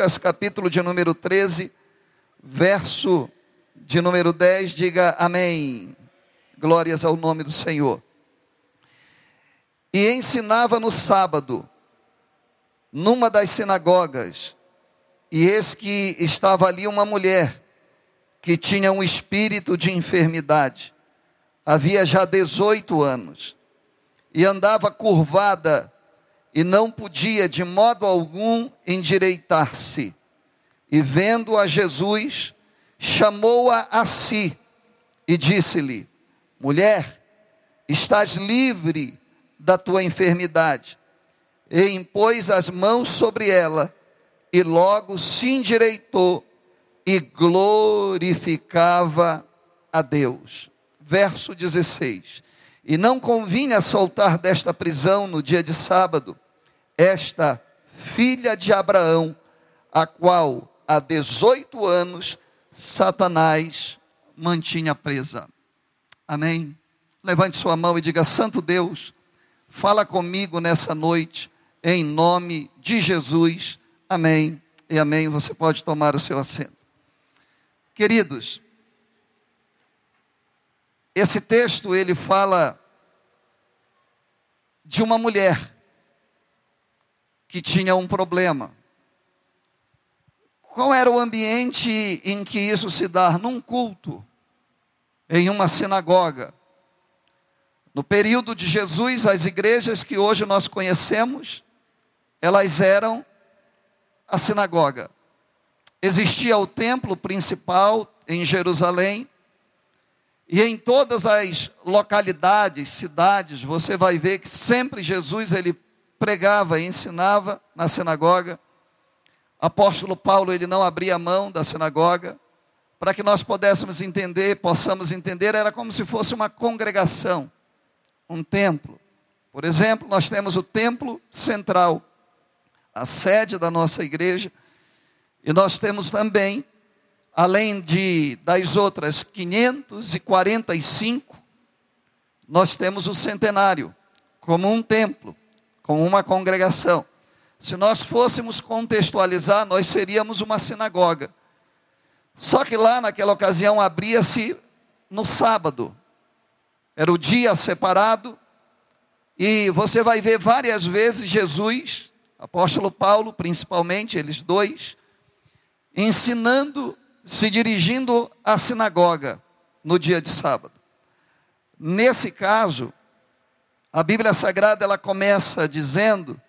Lucas, capítulo de número 13, verso de número 10, diga amém. Glórias ao nome do Senhor. E ensinava no sábado, numa das sinagogas, e eis que estava ali uma mulher que tinha um espírito de enfermidade, havia já 18 anos, e andava curvada e não podia de modo algum endireitar-se. E vendo a Jesus, chamou-a a si e disse-lhe: Mulher, estás livre da tua enfermidade. E impôs as mãos sobre ela, e logo se endireitou e glorificava a Deus. Verso 16. E não convinha soltar desta prisão no dia de sábado esta filha de Abraão, a qual há 18 anos Satanás mantinha presa. Amém? Levante sua mão e diga: Santo Deus, fala comigo nessa noite, em nome de Jesus. Amém e amém. Você pode tomar o seu assento. Queridos, esse texto ele fala de uma mulher que tinha um problema. Qual era o ambiente em que isso se dá? Num culto, em uma sinagoga. No período de Jesus, as igrejas que hoje nós conhecemos, elas eram a sinagoga. Existia o templo principal em Jerusalém, e em todas as localidades, cidades, você vai ver que sempre Jesus ele pregava e ensinava na sinagoga. Apóstolo Paulo, ele não abria mão da sinagoga, para que nós pudéssemos entender, possamos entender, era como se fosse uma congregação, um templo. Por exemplo, nós temos o templo central, a sede da nossa igreja, e nós temos também, além de das outras 545, nós temos o centenário, como um templo com uma congregação. Se nós fôssemos contextualizar, nós seríamos uma sinagoga. Só que lá naquela ocasião abria-se no sábado. Era o dia separado. E você vai ver várias vezes Jesus, apóstolo Paulo, principalmente, eles dois, ensinando, se dirigindo à sinagoga no dia de sábado. Nesse caso, a Bíblia Sagrada ela começa dizendo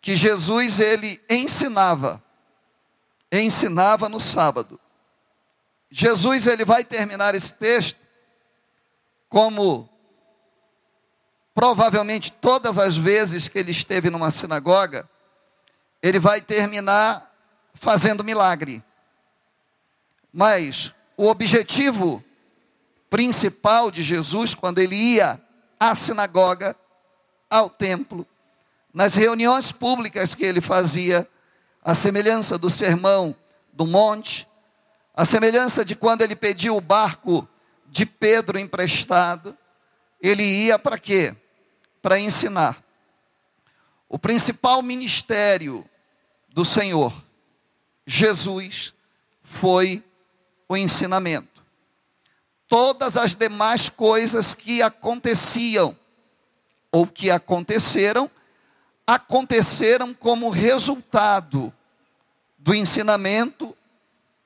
que Jesus ele ensinava, ensinava no sábado. Jesus ele vai terminar esse texto como provavelmente todas as vezes que ele esteve numa sinagoga, ele vai terminar fazendo milagre. Mas o objetivo principal de Jesus quando ele ia à sinagoga, ao templo, nas reuniões públicas que ele fazia, a semelhança do sermão do monte, a semelhança de quando ele pediu o barco de Pedro emprestado, ele ia para quê? Para ensinar. O principal ministério do Senhor, Jesus, foi o ensinamento todas as demais coisas que aconteciam ou que aconteceram, aconteceram como resultado do ensinamento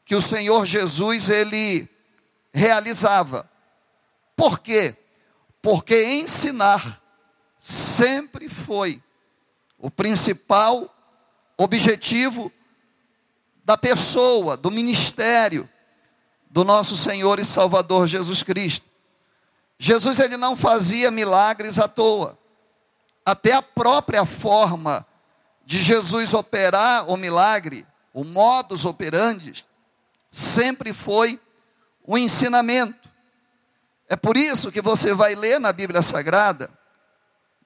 que o Senhor Jesus ele realizava. Por quê? Porque ensinar sempre foi o principal objetivo da pessoa, do ministério, do nosso Senhor e Salvador Jesus Cristo. Jesus ele não fazia milagres à toa. Até a própria forma de Jesus operar o milagre, o modus operandi, sempre foi o ensinamento. É por isso que você vai ler na Bíblia Sagrada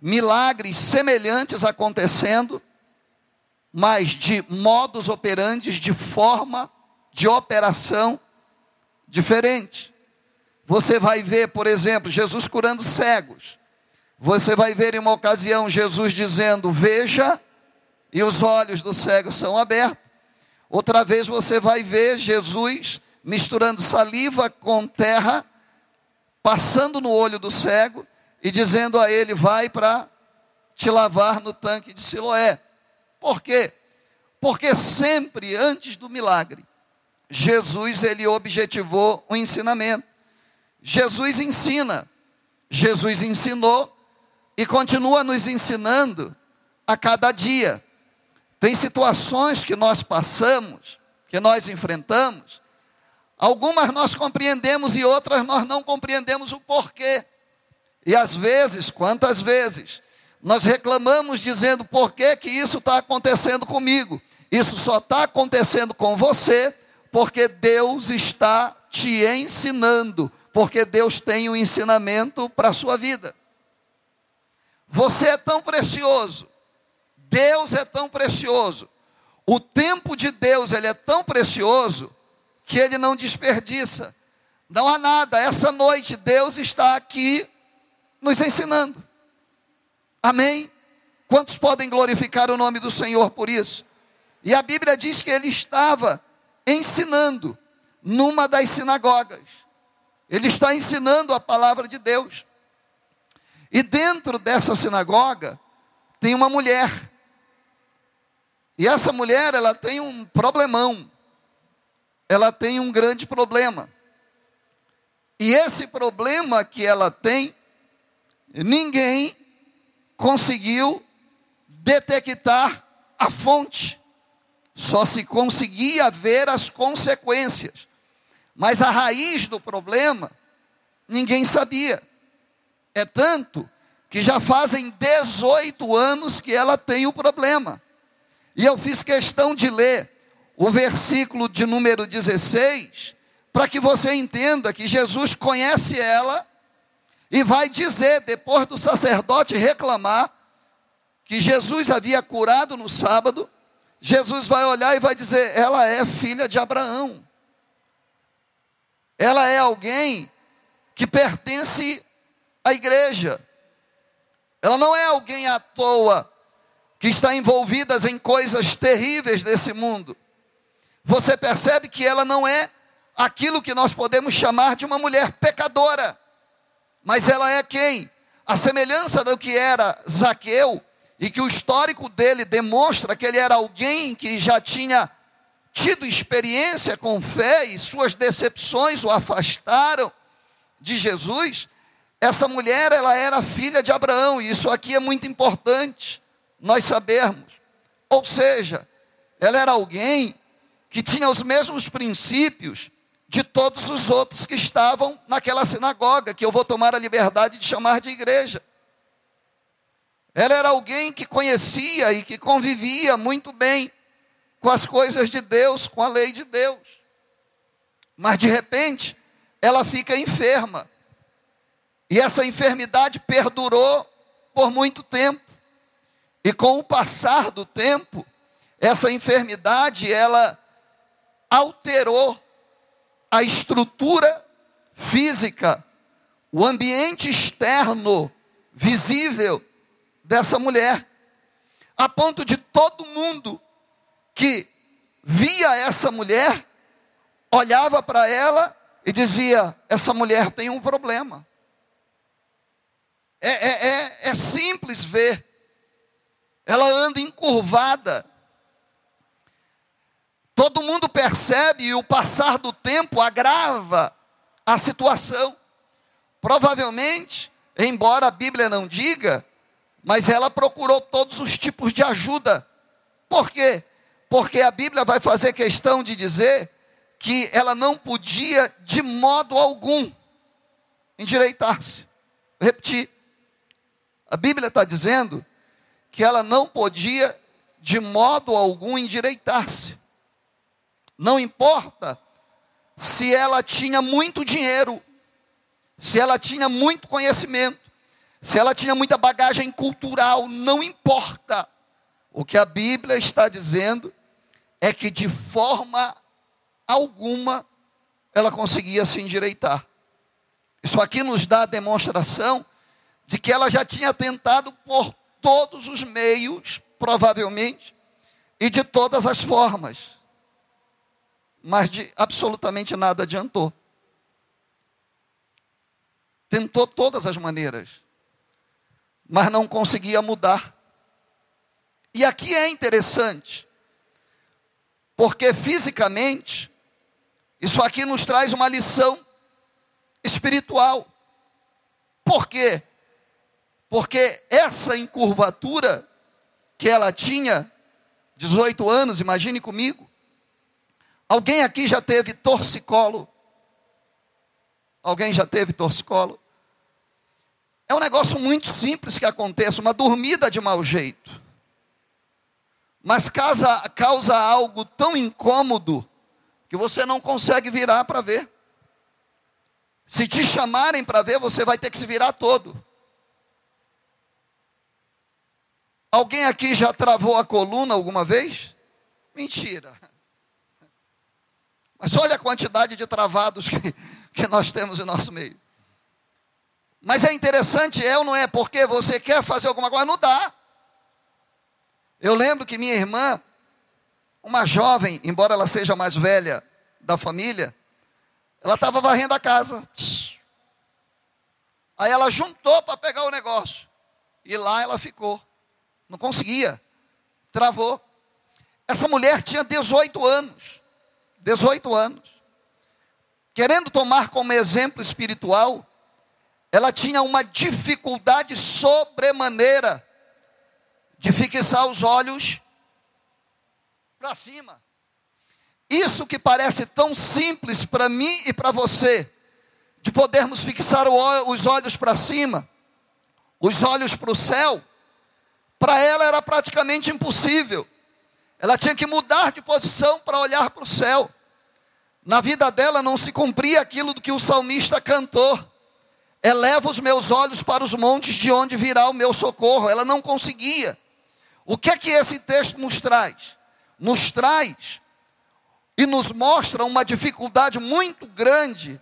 milagres semelhantes acontecendo, mas de modus operandi, de forma de operação diferente. Você vai ver, por exemplo, Jesus curando cegos. Você vai ver em uma ocasião Jesus dizendo: Veja, e os olhos do cego são abertos. Outra vez você vai ver Jesus misturando saliva com terra, passando no olho do cego e dizendo a ele: Vai para te lavar no tanque de Siloé. Por quê? Porque sempre antes do milagre, Jesus ele objetivou o ensinamento. Jesus ensina, Jesus ensinou e continua nos ensinando a cada dia. Tem situações que nós passamos, que nós enfrentamos, algumas nós compreendemos e outras nós não compreendemos o porquê. E às vezes, quantas vezes, nós reclamamos dizendo por que, que isso está acontecendo comigo. Isso só está acontecendo com você porque Deus está te ensinando, porque Deus tem um ensinamento para a sua vida. Você é tão precioso, Deus é tão precioso, o tempo de Deus ele é tão precioso que ele não desperdiça. Não há nada, essa noite Deus está aqui nos ensinando. Amém? Quantos podem glorificar o nome do Senhor por isso? E a Bíblia diz que ele estava ensinando numa das sinagogas. Ele está ensinando a palavra de Deus. E dentro dessa sinagoga tem uma mulher. E essa mulher, ela tem um problemão. Ela tem um grande problema. E esse problema que ela tem, ninguém conseguiu detectar a fonte. Só se conseguia ver as consequências. Mas a raiz do problema, ninguém sabia. É tanto que já fazem 18 anos que ela tem o problema. E eu fiz questão de ler o versículo de número 16, para que você entenda que Jesus conhece ela e vai dizer, depois do sacerdote reclamar, que Jesus havia curado no sábado, Jesus vai olhar e vai dizer: ela é filha de Abraão. Ela é alguém que pertence à igreja. Ela não é alguém à toa que está envolvida em coisas terríveis desse mundo. Você percebe que ela não é aquilo que nós podemos chamar de uma mulher pecadora. Mas ela é quem? A semelhança do que era Zaqueu, e que o histórico dele demonstra que ele era alguém que já tinha tido experiência com fé e suas decepções o afastaram de Jesus. Essa mulher, ela era filha de Abraão, e isso aqui é muito importante nós sabermos. Ou seja, ela era alguém que tinha os mesmos princípios de todos os outros que estavam naquela sinagoga, que eu vou tomar a liberdade de chamar de igreja. Ela era alguém que conhecia e que convivia muito bem com as coisas de Deus, com a lei de Deus. Mas de repente, ela fica enferma. E essa enfermidade perdurou por muito tempo. E com o passar do tempo, essa enfermidade ela alterou a estrutura física, o ambiente externo visível dessa mulher, a ponto de todo mundo que via essa mulher, olhava para ela e dizia: essa mulher tem um problema. É, é, é, é simples ver, ela anda encurvada. Todo mundo percebe e o passar do tempo agrava a situação. Provavelmente, embora a Bíblia não diga, mas ela procurou todos os tipos de ajuda. Por quê? Porque a Bíblia vai fazer questão de dizer que ela não podia de modo algum endireitar-se. Repetir. A Bíblia está dizendo que ela não podia de modo algum endireitar-se. Não importa se ela tinha muito dinheiro, se ela tinha muito conhecimento, se ela tinha muita bagagem cultural, não importa. O que a Bíblia está dizendo é que de forma alguma ela conseguia se endireitar. Isso aqui nos dá a demonstração de que ela já tinha tentado por todos os meios, provavelmente, e de todas as formas. mas de absolutamente nada adiantou. Tentou todas as maneiras, mas não conseguia mudar. E aqui é interessante, porque fisicamente, isso aqui nos traz uma lição espiritual. Por quê? Porque essa encurvatura que ela tinha, 18 anos, imagine comigo. Alguém aqui já teve torcicolo? Alguém já teve torcicolo? É um negócio muito simples que acontece, uma dormida de mau jeito. Mas causa, causa algo tão incômodo que você não consegue virar para ver. Se te chamarem para ver, você vai ter que se virar todo. Alguém aqui já travou a coluna alguma vez? Mentira. Mas olha a quantidade de travados que, que nós temos em nosso meio. Mas é interessante, é ou não é? Porque você quer fazer alguma coisa, não dá. Eu lembro que minha irmã, uma jovem, embora ela seja mais velha da família, ela estava varrendo a casa. Aí ela juntou para pegar o negócio. E lá ela ficou. Não conseguia. Travou. Essa mulher tinha 18 anos. 18 anos. Querendo tomar como exemplo espiritual, ela tinha uma dificuldade sobremaneira de fixar os olhos para cima. Isso que parece tão simples para mim e para você, de podermos fixar os olhos para cima, os olhos para o céu, para ela era praticamente impossível. Ela tinha que mudar de posição para olhar para o céu. Na vida dela não se cumpria aquilo do que o salmista cantou. Eleva os meus olhos para os montes de onde virá o meu socorro. Ela não conseguia. O que é que esse texto nos traz? Nos traz e nos mostra uma dificuldade muito grande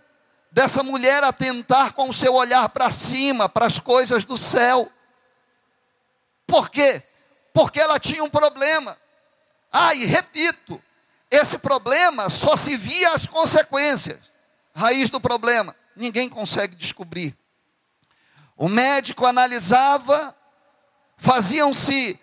dessa mulher atentar com o seu olhar para cima, para as coisas do céu. Por quê? Porque ela tinha um problema. Ah, e repito, esse problema só se via as consequências. Raiz do problema, ninguém consegue descobrir. O médico analisava, faziam-se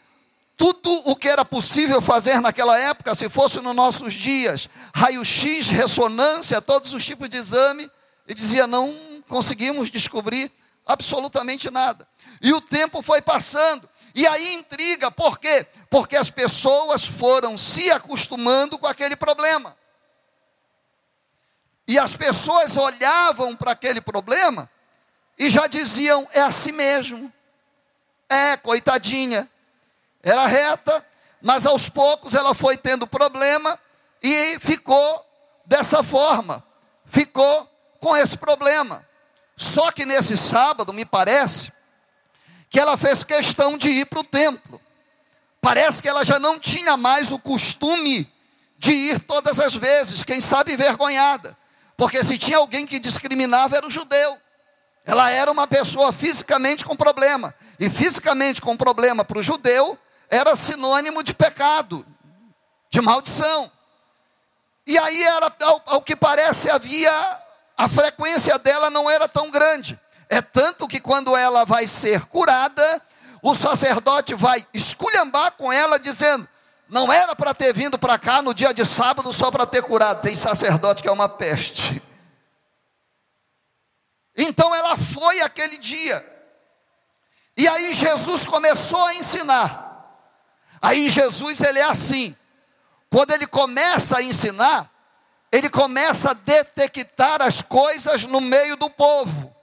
tudo o que era possível fazer naquela época, se fosse nos nossos dias, raio-x, ressonância, todos os tipos de exame, e dizia: não conseguimos descobrir absolutamente nada. E o tempo foi passando, e aí intriga, por quê? Porque as pessoas foram se acostumando com aquele problema. E as pessoas olhavam para aquele problema e já diziam: é assim mesmo. É, coitadinha, era reta, mas aos poucos ela foi tendo problema e ficou dessa forma, ficou com esse problema. Só que nesse sábado, me parece, que ela fez questão de ir para o templo. Parece que ela já não tinha mais o costume de ir todas as vezes, quem sabe envergonhada. Porque se tinha alguém que discriminava era o judeu. Ela era uma pessoa fisicamente com problema. E fisicamente com problema para o judeu era sinônimo de pecado, de maldição. E aí, era, ao, ao que parece, havia, a frequência dela não era tão grande. É tanto que quando ela vai ser curada, o sacerdote vai esculhambar com ela, dizendo: não era para ter vindo para cá no dia de sábado só para ter curado. Tem sacerdote que é uma peste. Então ela foi aquele dia. E aí Jesus começou a ensinar. Aí Jesus ele é assim. Quando ele começa a ensinar, ele começa a detectar as coisas no meio do povo.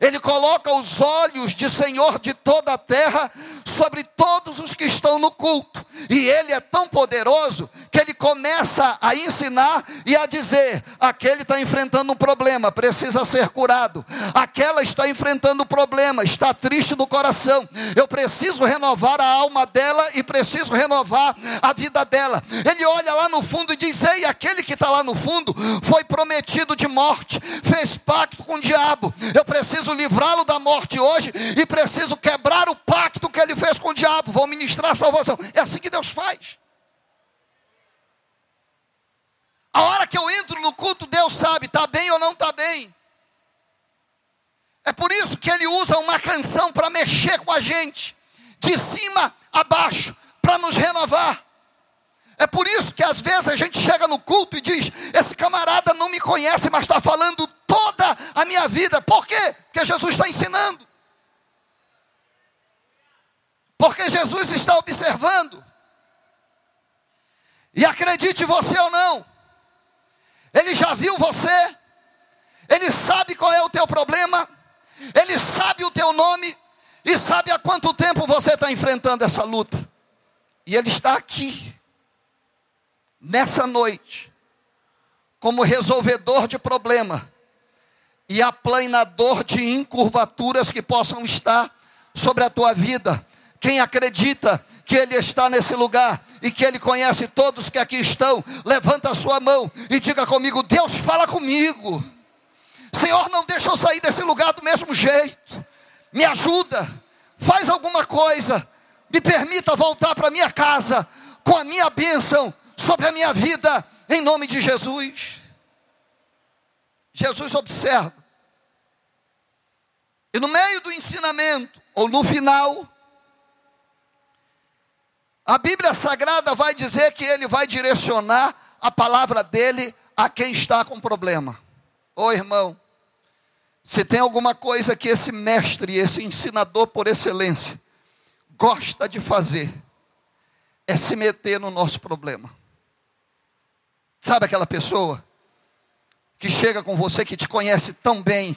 Ele coloca os olhos de Senhor de toda a terra sobre todos os que estão no culto. E ele é tão poderoso que ele começa a ensinar e a dizer: aquele está enfrentando um problema, precisa ser curado. Aquela está enfrentando um problema, está triste do coração. Eu preciso renovar a alma dela e preciso renovar a vida dela. Ele olha lá no fundo e diz: Ei, aquele que está lá no fundo foi prometido de morte, fez pacto com o diabo. Eu preciso livrá-lo da morte hoje e preciso quebrar o pacto que ele ele fez com o diabo, vão ministrar a salvação. É assim que Deus faz. A hora que eu entro no culto, Deus sabe, está bem ou não está bem. É por isso que ele usa uma canção para mexer com a gente, de cima a baixo, para nos renovar. É por isso que às vezes a gente chega no culto e diz: Esse camarada não me conhece, mas está falando toda a minha vida. Por quê? Porque Jesus está ensinando. Porque Jesus está observando. E acredite você ou não, Ele já viu você, Ele sabe qual é o teu problema, Ele sabe o teu nome e sabe há quanto tempo você está enfrentando essa luta. E Ele está aqui, nessa noite, como resolvedor de problema e aplanador de encurvaturas que possam estar sobre a tua vida. Quem acredita que Ele está nesse lugar e que Ele conhece todos que aqui estão, levanta a sua mão e diga comigo: Deus fala comigo. Senhor, não deixa eu sair desse lugar do mesmo jeito. Me ajuda, faz alguma coisa, me permita voltar para minha casa com a minha bênção sobre a minha vida, em nome de Jesus. Jesus observa. E no meio do ensinamento, ou no final, a Bíblia Sagrada vai dizer que ele vai direcionar a palavra dele a quem está com problema. Ô irmão, se tem alguma coisa que esse mestre, esse ensinador por excelência, gosta de fazer, é se meter no nosso problema. Sabe aquela pessoa que chega com você, que te conhece tão bem,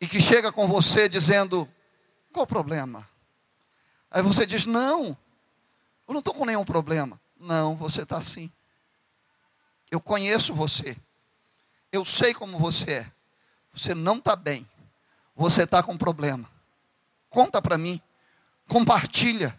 e que chega com você dizendo: qual o problema? Aí você diz: não, eu não estou com nenhum problema. Não, você está assim. Eu conheço você. Eu sei como você é. Você não está bem. Você está com problema. Conta para mim. Compartilha.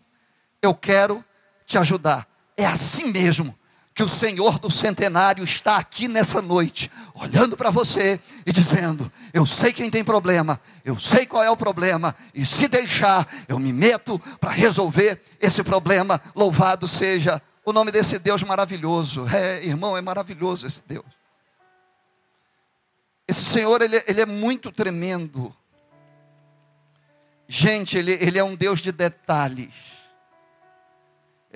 Eu quero te ajudar. É assim mesmo que o Senhor do centenário está aqui nessa noite, olhando para você e dizendo: Eu sei quem tem problema, eu sei qual é o problema, e se deixar, eu me meto para resolver esse problema. Louvado seja o nome desse Deus maravilhoso. É, irmão, é maravilhoso esse Deus. Esse Senhor, ele, ele é muito tremendo. Gente, ele, ele é um Deus de detalhes.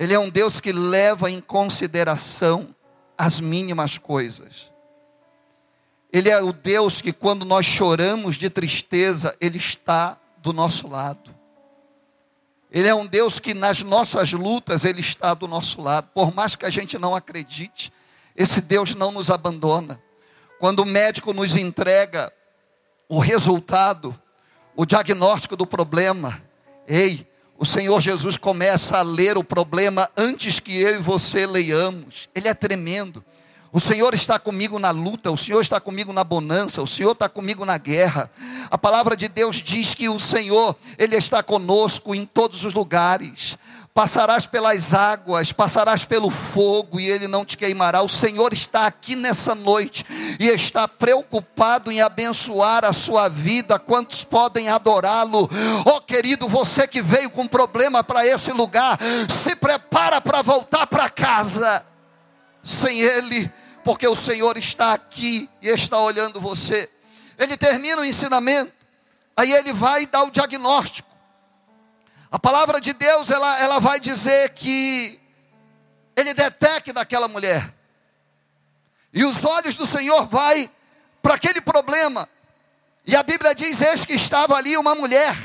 Ele é um Deus que leva em consideração as mínimas coisas. Ele é o Deus que, quando nós choramos de tristeza, Ele está do nosso lado. Ele é um Deus que, nas nossas lutas, Ele está do nosso lado. Por mais que a gente não acredite, esse Deus não nos abandona. Quando o médico nos entrega o resultado, o diagnóstico do problema, ei, o Senhor Jesus começa a ler o problema antes que eu e você leiamos. Ele é tremendo. O Senhor está comigo na luta, o Senhor está comigo na bonança, o Senhor está comigo na guerra. A palavra de Deus diz que o Senhor, Ele está conosco em todos os lugares passarás pelas águas, passarás pelo fogo e ele não te queimará. O Senhor está aqui nessa noite e está preocupado em abençoar a sua vida. Quantos podem adorá-lo? Oh, querido, você que veio com problema para esse lugar, se prepara para voltar para casa sem ele, porque o Senhor está aqui e está olhando você. Ele termina o ensinamento, aí ele vai dar o diagnóstico. A palavra de Deus, ela, ela vai dizer que ele detecta daquela mulher. E os olhos do Senhor vai para aquele problema. E a Bíblia diz: Eis que estava ali uma mulher.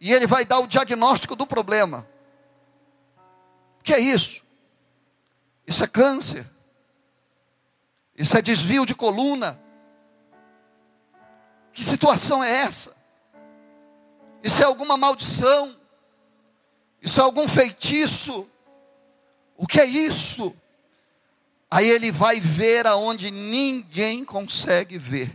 E ele vai dar o diagnóstico do problema. O que é isso? Isso é câncer. Isso é desvio de coluna. Que situação é essa? Isso é alguma maldição? Isso é algum feitiço? O que é isso? Aí ele vai ver aonde ninguém consegue ver.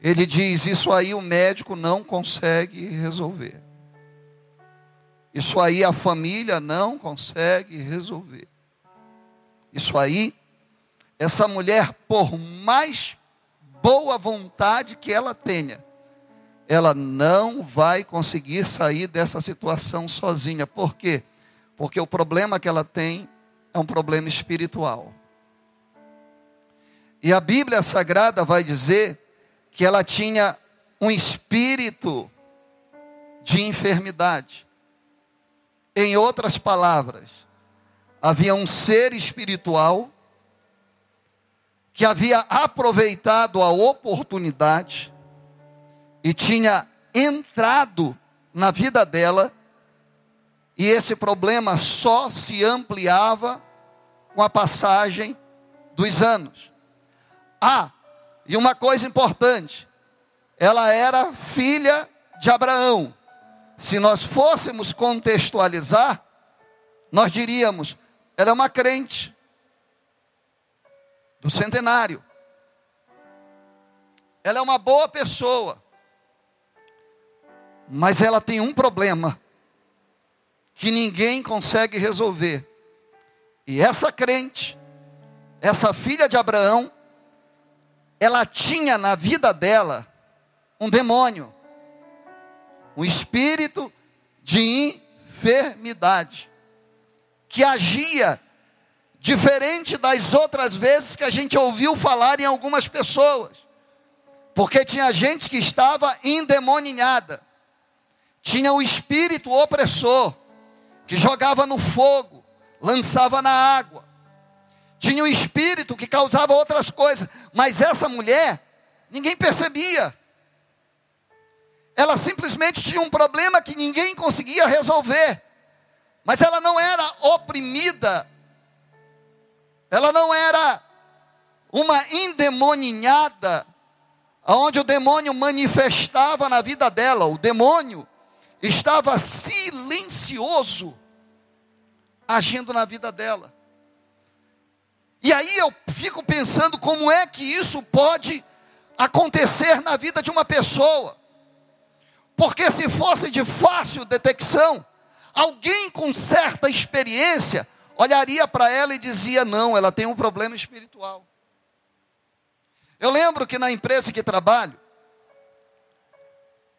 Ele diz: Isso aí o médico não consegue resolver. Isso aí a família não consegue resolver. Isso aí, essa mulher, por mais boa vontade que ela tenha, ela não vai conseguir sair dessa situação sozinha. Por quê? Porque o problema que ela tem é um problema espiritual. E a Bíblia Sagrada vai dizer que ela tinha um espírito de enfermidade. Em outras palavras, havia um ser espiritual que havia aproveitado a oportunidade e tinha entrado na vida dela, e esse problema só se ampliava com a passagem dos anos. Ah, e uma coisa importante, ela era filha de Abraão. Se nós fôssemos contextualizar, nós diríamos, ela é uma crente do centenário. Ela é uma boa pessoa. Mas ela tem um problema que ninguém consegue resolver. E essa crente, essa filha de Abraão, ela tinha na vida dela um demônio, um espírito de enfermidade, que agia diferente das outras vezes que a gente ouviu falar em algumas pessoas, porque tinha gente que estava endemoninhada, tinha o espírito opressor, que jogava no fogo, lançava na água, tinha um espírito que causava outras coisas, mas essa mulher, ninguém percebia. Ela simplesmente tinha um problema que ninguém conseguia resolver. Mas ela não era oprimida. Ela não era uma endemoninhada, onde o demônio manifestava na vida dela. O demônio estava silencioso, agindo na vida dela. E aí eu fico pensando como é que isso pode acontecer na vida de uma pessoa. Porque se fosse de fácil detecção, alguém com certa experiência olharia para ela e dizia: não, ela tem um problema espiritual. Eu lembro que na empresa que trabalho,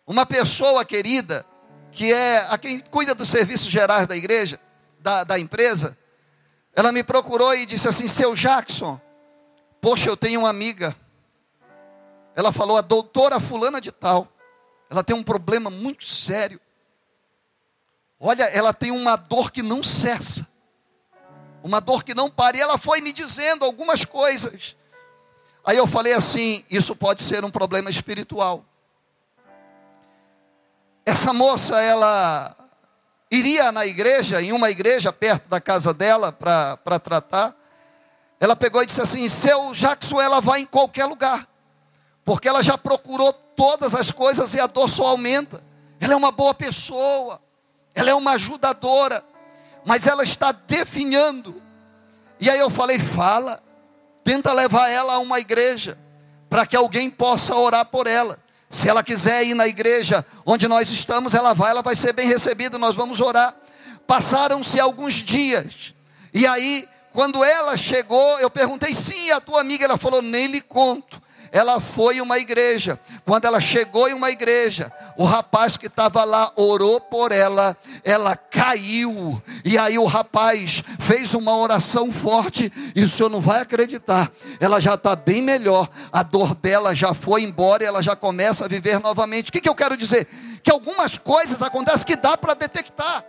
uma pessoa querida, que é a quem cuida dos serviços gerais da igreja, da, da empresa, ela me procurou e disse assim: Seu Jackson, poxa, eu tenho uma amiga. Ela falou, a doutora Fulana de Tal, ela tem um problema muito sério. Olha, ela tem uma dor que não cessa, uma dor que não para. E ela foi me dizendo algumas coisas. Aí eu falei assim: Isso pode ser um problema espiritual. Essa moça, ela iria na igreja, em uma igreja perto da casa dela para tratar. Ela pegou e disse assim: Seu Jackson, ela vai em qualquer lugar, porque ela já procurou todas as coisas e a dor só aumenta. Ela é uma boa pessoa, ela é uma ajudadora, mas ela está definhando. E aí eu falei: Fala, tenta levar ela a uma igreja, para que alguém possa orar por ela. Se ela quiser ir na igreja onde nós estamos, ela vai, ela vai ser bem recebida, nós vamos orar. Passaram-se alguns dias, e aí, quando ela chegou, eu perguntei: sim, a tua amiga? Ela falou: nem lhe conto. Ela foi uma igreja. Quando ela chegou em uma igreja, o rapaz que estava lá orou por ela, ela caiu. E aí o rapaz fez uma oração forte, e o senhor não vai acreditar. Ela já está bem melhor, a dor dela já foi embora e ela já começa a viver novamente. O que, que eu quero dizer? Que algumas coisas acontecem que dá para detectar.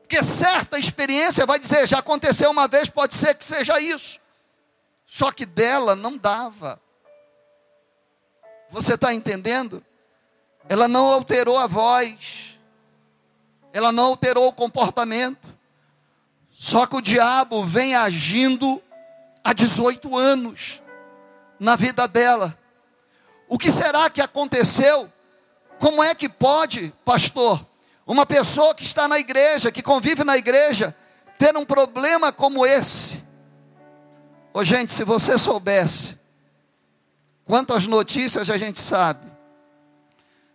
Porque certa experiência vai dizer, já aconteceu uma vez, pode ser que seja isso. Só que dela não dava. Você está entendendo? Ela não alterou a voz, ela não alterou o comportamento. Só que o diabo vem agindo há 18 anos na vida dela. O que será que aconteceu? Como é que pode, pastor, uma pessoa que está na igreja, que convive na igreja, ter um problema como esse? Ô gente, se você soubesse quantas notícias a gente sabe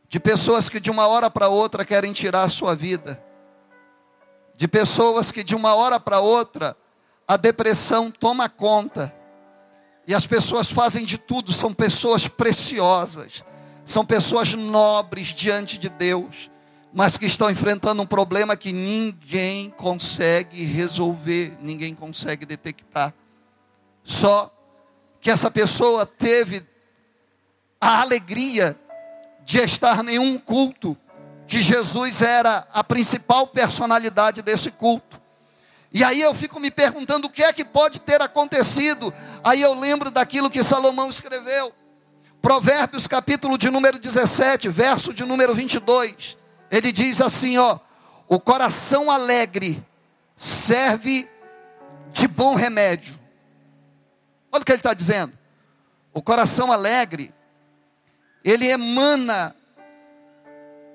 de pessoas que de uma hora para outra querem tirar a sua vida, de pessoas que de uma hora para outra a depressão toma conta, e as pessoas fazem de tudo, são pessoas preciosas, são pessoas nobres diante de Deus, mas que estão enfrentando um problema que ninguém consegue resolver, ninguém consegue detectar. Só que essa pessoa teve a alegria de estar em nenhum culto que Jesus era a principal personalidade desse culto. E aí eu fico me perguntando o que é que pode ter acontecido. Aí eu lembro daquilo que Salomão escreveu. Provérbios capítulo de número 17, verso de número 22. Ele diz assim, ó: O coração alegre serve de bom remédio. Olha o que ele está dizendo. O coração alegre, ele emana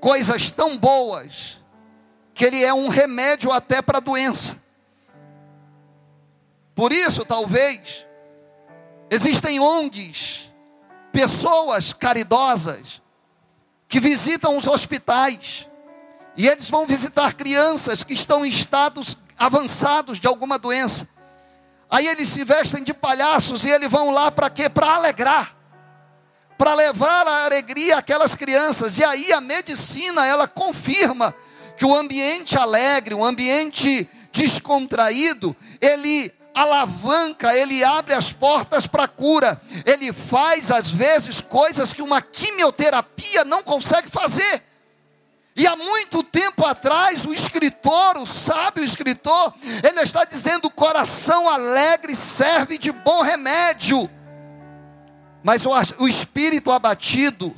coisas tão boas, que ele é um remédio até para a doença. Por isso, talvez, existem ONGs, pessoas caridosas, que visitam os hospitais, e eles vão visitar crianças que estão em estados avançados de alguma doença. Aí eles se vestem de palhaços e eles vão lá para quê? Para alegrar. Para levar a alegria àquelas crianças. E aí a medicina, ela confirma que o ambiente alegre, o ambiente descontraído, ele alavanca, ele abre as portas para cura. Ele faz, às vezes, coisas que uma quimioterapia não consegue fazer. E há muito tempo atrás, o escritor, o sábio escritor, ele está dizendo: o coração alegre serve de bom remédio, mas o, o espírito abatido,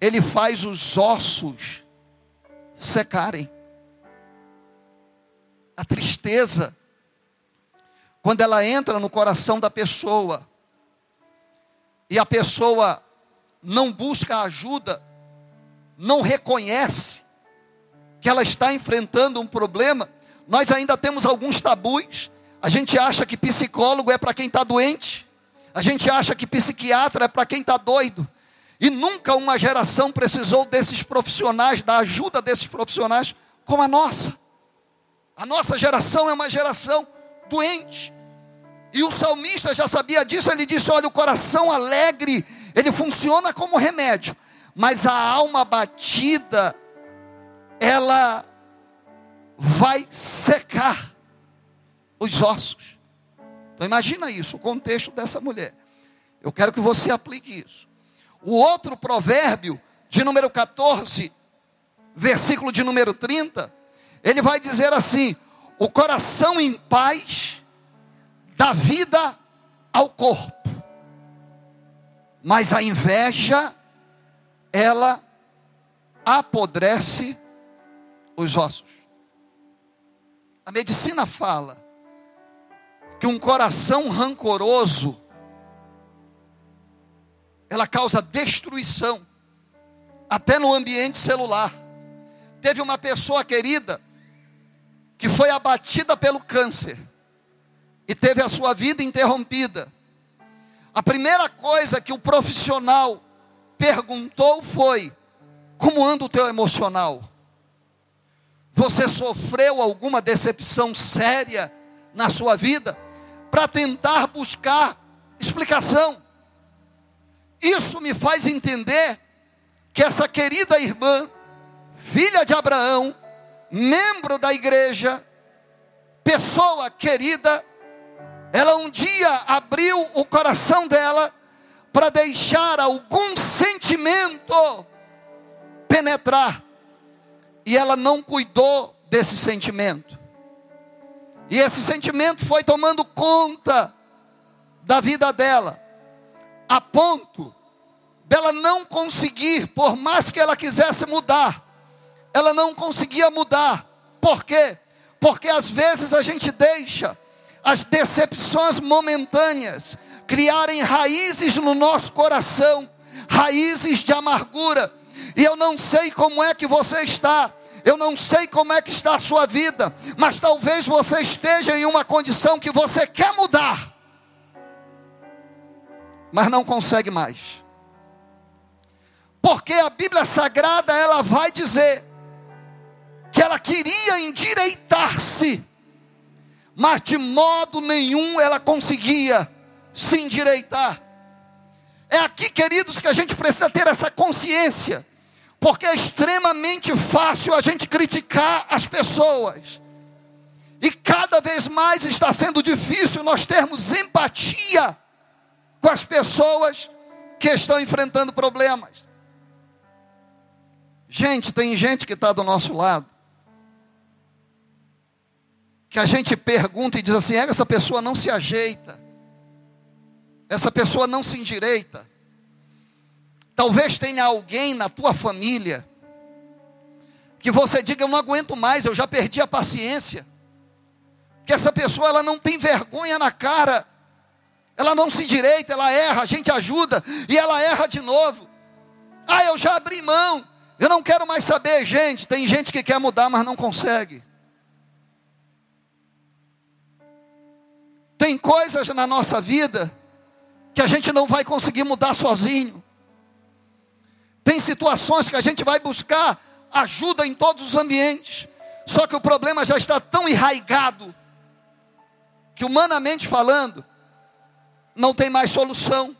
ele faz os ossos secarem. A tristeza, quando ela entra no coração da pessoa, e a pessoa não busca ajuda, não reconhece que ela está enfrentando um problema, nós ainda temos alguns tabus. A gente acha que psicólogo é para quem está doente, a gente acha que psiquiatra é para quem está doido, e nunca uma geração precisou desses profissionais, da ajuda desses profissionais, como a nossa. A nossa geração é uma geração doente, e o salmista já sabia disso, ele disse: Olha, o coração alegre, ele funciona como remédio, mas a alma batida, ela vai secar os ossos. Então imagina isso, o contexto dessa mulher. Eu quero que você aplique isso. O outro provérbio, de número 14, versículo de número 30, ele vai dizer assim: o coração em paz dá vida ao corpo. Mas a inveja, ela apodrece os ossos. A medicina fala que um coração rancoroso ela causa destruição até no ambiente celular. Teve uma pessoa querida que foi abatida pelo câncer e teve a sua vida interrompida. A primeira coisa que o profissional perguntou foi: como anda o teu emocional? Você sofreu alguma decepção séria na sua vida? Para tentar buscar explicação. Isso me faz entender que essa querida irmã, filha de Abraão, membro da igreja, pessoa querida, ela um dia abriu o coração dela para deixar algum sentimento penetrar, e ela não cuidou desse sentimento, e esse sentimento foi tomando conta da vida dela, a ponto dela não conseguir, por mais que ela quisesse mudar, ela não conseguia mudar, por quê? Porque às vezes a gente deixa as decepções momentâneas criarem raízes no nosso coração, raízes de amargura. E eu não sei como é que você está, eu não sei como é que está a sua vida, mas talvez você esteja em uma condição que você quer mudar, mas não consegue mais. Porque a Bíblia Sagrada ela vai dizer que ela queria endireitar-se mas de modo nenhum ela conseguia se endireitar. É aqui, queridos, que a gente precisa ter essa consciência, porque é extremamente fácil a gente criticar as pessoas, e cada vez mais está sendo difícil nós termos empatia com as pessoas que estão enfrentando problemas. Gente, tem gente que está do nosso lado, que a gente pergunta e diz assim: essa pessoa não se ajeita, essa pessoa não se endireita. Talvez tenha alguém na tua família que você diga: eu não aguento mais, eu já perdi a paciência. Que essa pessoa ela não tem vergonha na cara, ela não se endireita, ela erra, a gente ajuda e ela erra de novo. Ah, eu já abri mão, eu não quero mais saber, gente. Tem gente que quer mudar, mas não consegue. Tem coisas na nossa vida que a gente não vai conseguir mudar sozinho. Tem situações que a gente vai buscar ajuda em todos os ambientes. Só que o problema já está tão enraigado que humanamente falando, não tem mais solução.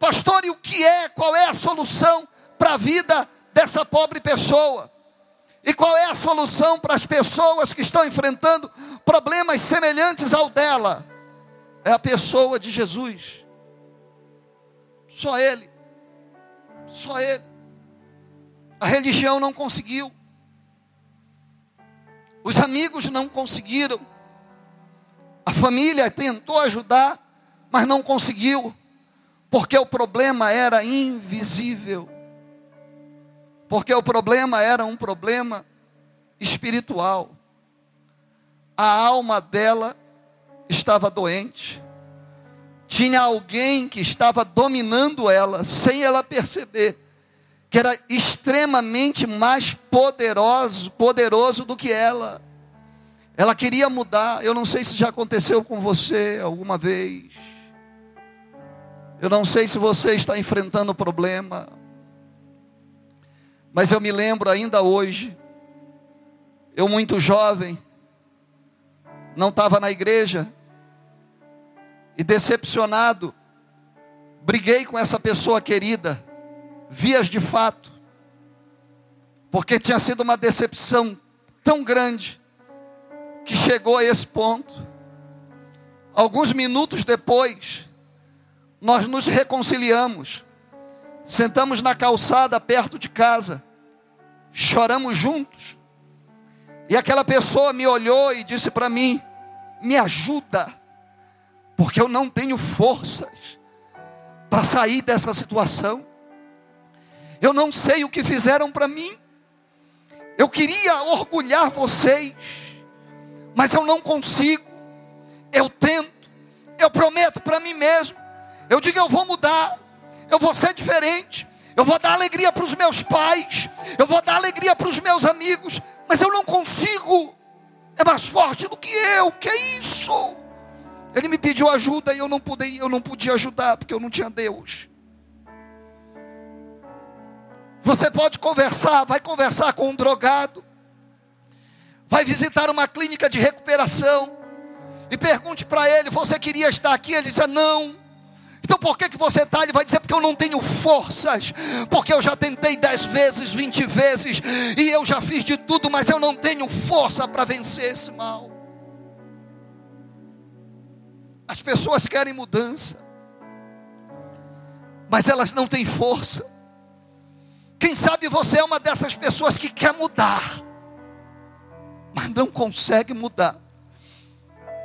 Pastor, e o que é? Qual é a solução para a vida dessa pobre pessoa? E qual é a solução para as pessoas que estão enfrentando problemas semelhantes ao dela? É a pessoa de Jesus. Só Ele. Só Ele. A religião não conseguiu. Os amigos não conseguiram. A família tentou ajudar, mas não conseguiu, porque o problema era invisível. Porque o problema era um problema espiritual. A alma dela estava doente. Tinha alguém que estava dominando ela, sem ela perceber, que era extremamente mais poderoso, poderoso do que ela. Ela queria mudar. Eu não sei se já aconteceu com você alguma vez. Eu não sei se você está enfrentando problema. Mas eu me lembro ainda hoje. Eu, muito jovem, não estava na igreja. E decepcionado, briguei com essa pessoa querida. Vias de fato. Porque tinha sido uma decepção tão grande que chegou a esse ponto. Alguns minutos depois, nós nos reconciliamos, sentamos na calçada perto de casa, choramos juntos. E aquela pessoa me olhou e disse para mim: Me ajuda, porque eu não tenho forças para sair dessa situação. Eu não sei o que fizeram para mim. Eu queria orgulhar vocês mas eu não consigo. Eu tento, eu prometo para mim mesmo. Eu digo, eu vou mudar, eu vou ser diferente, eu vou dar alegria para os meus pais, eu vou dar alegria para os meus amigos, mas eu não consigo. É mais forte do que eu. Que é isso? Ele me pediu ajuda e eu não pude, eu não podia ajudar porque eu não tinha Deus. Você pode conversar, vai conversar com um drogado vai visitar uma clínica de recuperação e pergunte para ele: Você queria estar aqui? Ele diz: Não. Então por que, que você está? Ele vai dizer, porque eu não tenho forças, porque eu já tentei dez vezes, vinte vezes, e eu já fiz de tudo, mas eu não tenho força para vencer esse mal. As pessoas querem mudança, mas elas não têm força. Quem sabe você é uma dessas pessoas que quer mudar, mas não consegue mudar.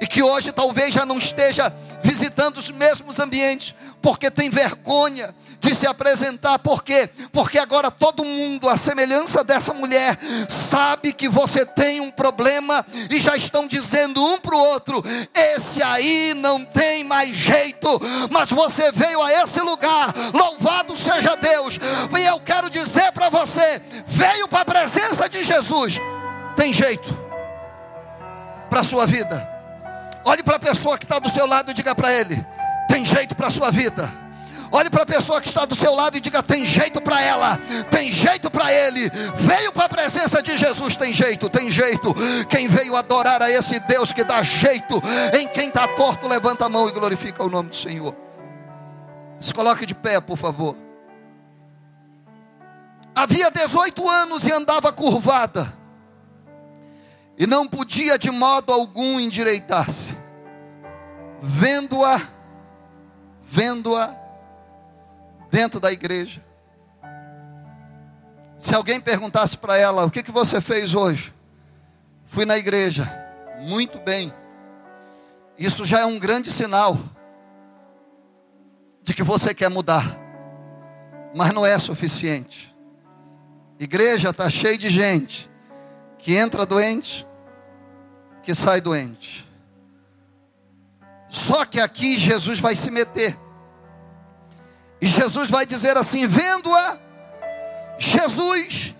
E que hoje talvez já não esteja visitando os mesmos ambientes, porque tem vergonha de se apresentar. Por quê? Porque agora todo mundo, a semelhança dessa mulher, sabe que você tem um problema e já estão dizendo um para o outro: esse aí não tem mais jeito, mas você veio a esse lugar, louvado seja Deus. E eu quero dizer para você: veio para a presença de Jesus, tem jeito para a sua vida. Olhe para a pessoa que está do seu lado e diga para ele: tem jeito para a sua vida. Olhe para a pessoa que está do seu lado e diga: tem jeito para ela, tem jeito para ele. Veio para a presença de Jesus, tem jeito, tem jeito. Quem veio adorar a esse Deus que dá jeito em quem está torto, levanta a mão e glorifica o nome do Senhor. Se coloque de pé, por favor. Havia 18 anos e andava curvada e não podia de modo algum endireitar-se. Vendo-a, vendo-a dentro da igreja. Se alguém perguntasse para ela: O que, que você fez hoje? Fui na igreja. Muito bem. Isso já é um grande sinal de que você quer mudar, mas não é suficiente. Igreja está cheia de gente que entra doente, que sai doente. Só que aqui Jesus vai se meter. E Jesus vai dizer assim: vendo-a, Jesus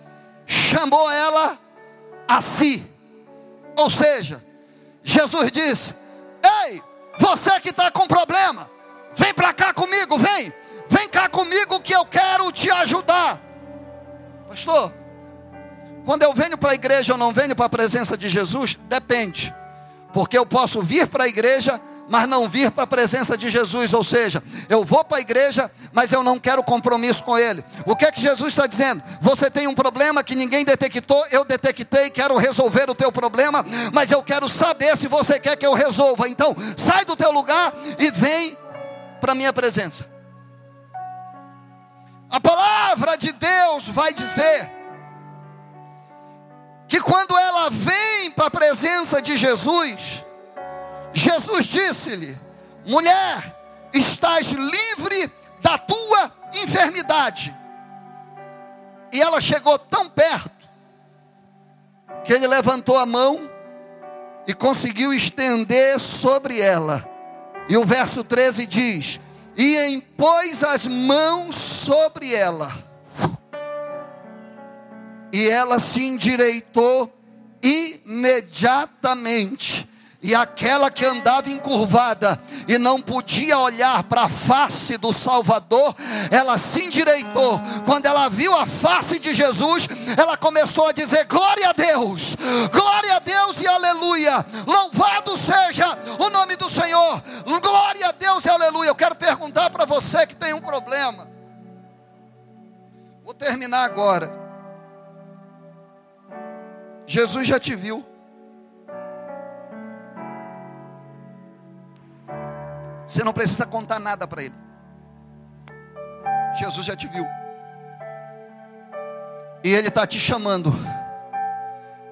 chamou ela a si. Ou seja, Jesus disse: Ei, você que está com problema, vem para cá comigo, vem, vem cá comigo que eu quero te ajudar. Pastor, quando eu venho para a igreja ou não venho para a presença de Jesus, depende, porque eu posso vir para a igreja mas não vir para a presença de Jesus, ou seja, eu vou para a igreja, mas eu não quero compromisso com Ele. O que é que Jesus está dizendo? Você tem um problema que ninguém detectou, eu detectei, quero resolver o teu problema, mas eu quero saber se você quer que eu resolva. Então, sai do teu lugar e vem para a minha presença. A palavra de Deus vai dizer que quando ela vem para a presença de Jesus, Jesus disse-lhe: mulher, estás livre da tua enfermidade. E ela chegou tão perto que ele levantou a mão e conseguiu estender sobre ela. E o verso 13 diz: E impôs as mãos sobre ela. E ela se endireitou imediatamente e aquela que andava encurvada e não podia olhar para a face do Salvador, ela se endireitou. Quando ela viu a face de Jesus, ela começou a dizer: Glória a Deus, glória a Deus e aleluia. Louvado seja o nome do Senhor, glória a Deus e aleluia. Eu quero perguntar para você que tem um problema. Vou terminar agora. Jesus já te viu. Você não precisa contar nada para ele. Jesus já te viu. E ele está te chamando.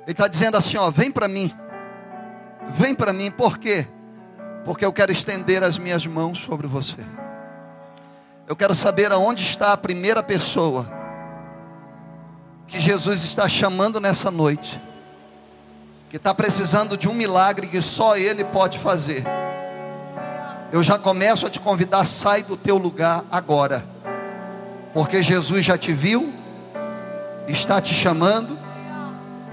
Ele está dizendo assim: ó, vem para mim. Vem para mim, por quê? Porque eu quero estender as minhas mãos sobre você. Eu quero saber aonde está a primeira pessoa que Jesus está chamando nessa noite, que está precisando de um milagre que só Ele pode fazer eu já começo a te convidar, sai do teu lugar agora, porque Jesus já te viu, está te chamando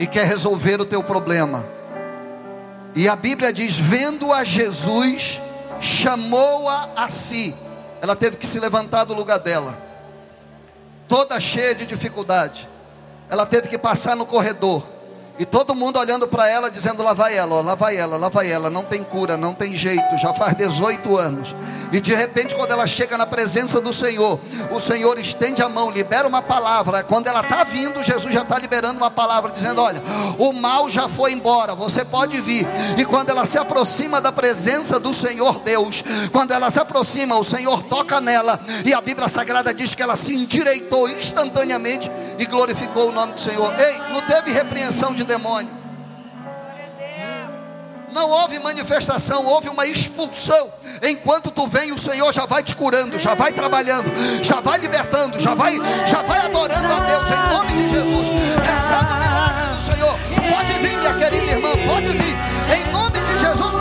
e quer resolver o teu problema. E a Bíblia diz: vendo a Jesus, chamou-a a si. Ela teve que se levantar do lugar dela, toda cheia de dificuldade. Ela teve que passar no corredor. E todo mundo olhando para ela, dizendo: lá vai ela, ó, lá vai ela, lá vai ela, não tem cura, não tem jeito, já faz 18 anos. E de repente, quando ela chega na presença do Senhor, o Senhor estende a mão, libera uma palavra. Quando ela está vindo, Jesus já está liberando uma palavra, dizendo: Olha, o mal já foi embora, você pode vir. E quando ela se aproxima da presença do Senhor Deus, quando ela se aproxima, o Senhor toca nela, e a Bíblia Sagrada diz que ela se endireitou instantaneamente e glorificou o nome do Senhor. Ei, não teve repreensão de demônio. Não houve manifestação, houve uma expulsão. Enquanto tu vem, o Senhor já vai te curando, já vai trabalhando, já vai libertando, já vai, já vai adorando a Deus em nome de Jesus. Recebe o milagre do Senhor. Pode vir, minha querida irmã, pode vir. Em nome de Jesus,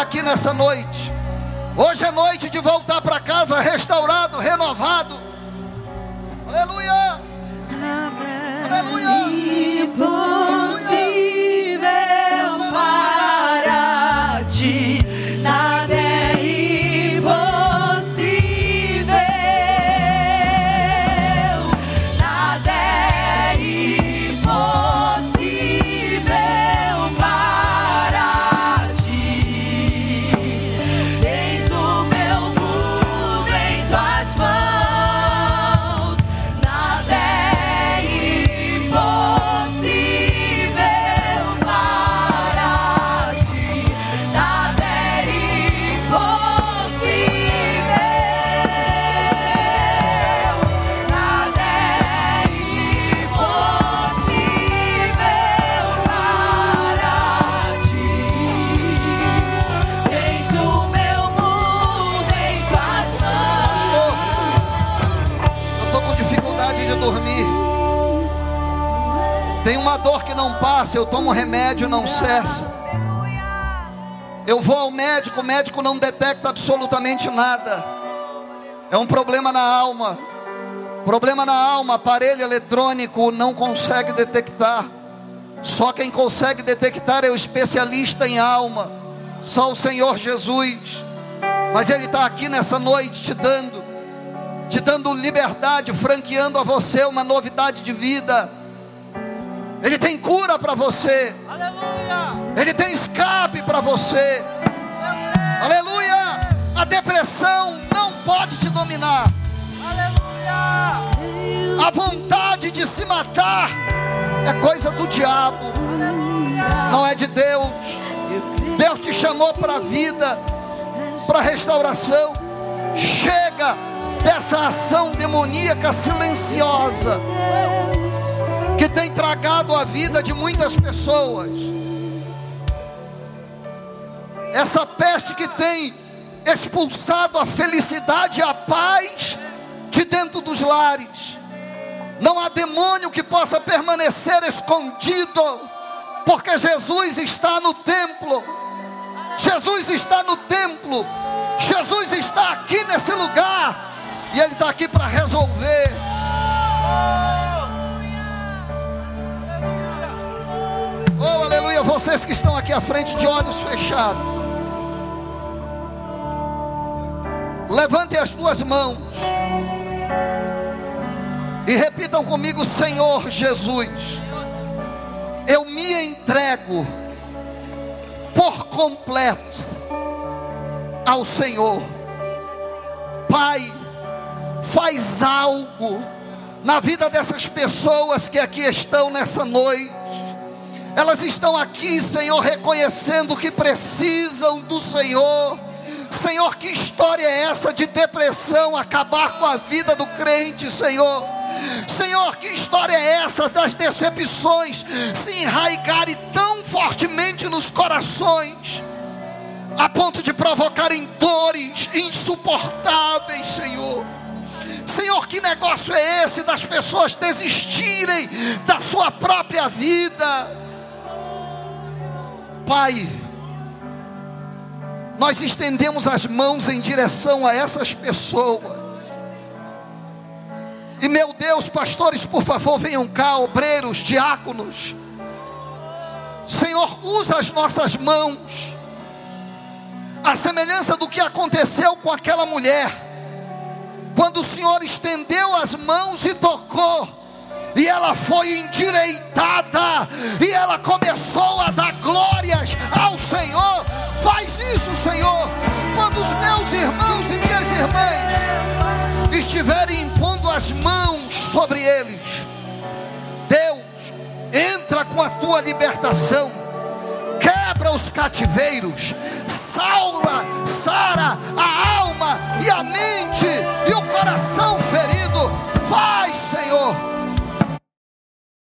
aqui nessa noite. Hoje é noite de voltar para casa restaurado, renovado. Médico, não detecta absolutamente nada. É um problema na alma. Problema na alma, aparelho eletrônico não consegue detectar. Só quem consegue detectar é o especialista em alma. Só o Senhor Jesus. Mas Ele está aqui nessa noite te dando, te dando liberdade, franqueando a você uma novidade de vida. Ele tem cura para você. Ele tem escape para você. Aleluia! A depressão não pode te dominar. A vontade de se matar é coisa do diabo, não é de Deus. Deus te chamou para a vida, para restauração. Chega dessa ação demoníaca silenciosa que tem tragado a vida de muitas pessoas. Essa peste que tem expulsado a felicidade e a paz de dentro dos lares. Não há demônio que possa permanecer escondido, porque Jesus está no templo. Jesus está no templo. Jesus está aqui nesse lugar. E Ele está aqui para resolver. Oh, aleluia. Vocês que estão aqui à frente de olhos fechados. Levantem as duas mãos. E repitam comigo, Senhor Jesus. Eu me entrego por completo ao Senhor. Pai, faz algo na vida dessas pessoas que aqui estão nessa noite. Elas estão aqui, Senhor, reconhecendo que precisam do Senhor. Senhor, que história é essa de depressão acabar com a vida do crente, Senhor? Senhor, que história é essa das decepções se enraigarem tão fortemente nos corações, a ponto de provocarem dores insuportáveis, Senhor? Senhor, que negócio é esse das pessoas desistirem da sua própria vida? Pai, nós estendemos as mãos em direção a essas pessoas. E meu Deus, pastores, por favor, venham cá, obreiros, diáconos. Senhor, usa as nossas mãos. A semelhança do que aconteceu com aquela mulher. Quando o Senhor estendeu as mãos e tocou, e ela foi endireitada, e ela começou a dar glórias ao Senhor. Faz isso, Senhor, quando os meus irmãos e minhas irmãs estiverem impondo as mãos sobre eles. Deus, entra com a tua libertação, quebra os cativeiros, salva, sara a alma e a mente e o coração